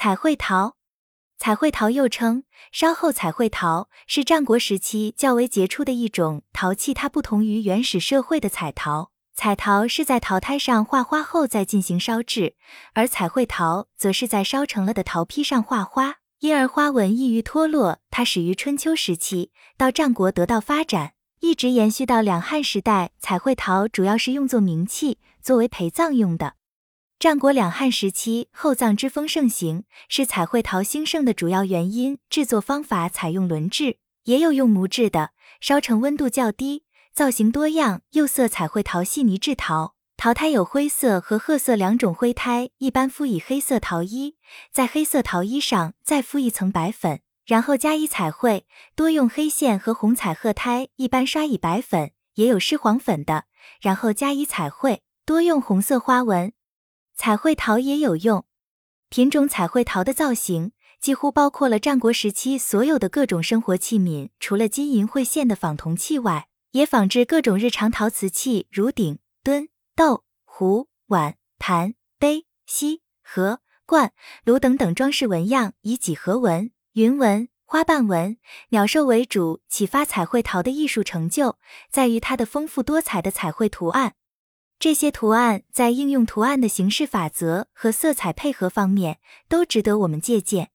彩绘陶，彩绘陶又称稍后彩绘陶，是战国时期较为杰出的一种陶器。它不同于原始社会的彩陶，彩陶是在陶胎上画花后再进行烧制，而彩绘陶则是在烧成了的陶坯上画花，因而花纹易于脱落。它始于春秋时期，到战国得到发展，一直延续到两汉时代。彩绘陶主要是用作名器，作为陪葬用的。战国两汉时期，厚葬之风盛行，是彩绘陶兴盛的主要原因。制作方法采用轮制，也有用模制的，烧成温度较低，造型多样。釉色彩绘陶细泥制陶，陶胎有灰色和褐色两种灰胎，一般敷以黑色陶衣，在黑色陶衣上再敷一层白粉，然后加以彩绘，多用黑线和红彩褐胎，一般刷以白粉，也有施黄粉的，然后加以彩绘，多用红色花纹。彩绘陶也有用，品种彩绘陶的造型几乎包括了战国时期所有的各种生活器皿，除了金银会线的仿铜器外，也仿制各种日常陶瓷器，如鼎、墩、豆、壶、碗、盘、杯、锡、盒、罐、炉等等装饰纹样，以几何纹、云纹、花瓣纹、鸟兽为主。启发彩绘陶的艺术成就，在于它的丰富多彩的彩绘图案。这些图案在应用图案的形式法则和色彩配合方面都值得我们借鉴。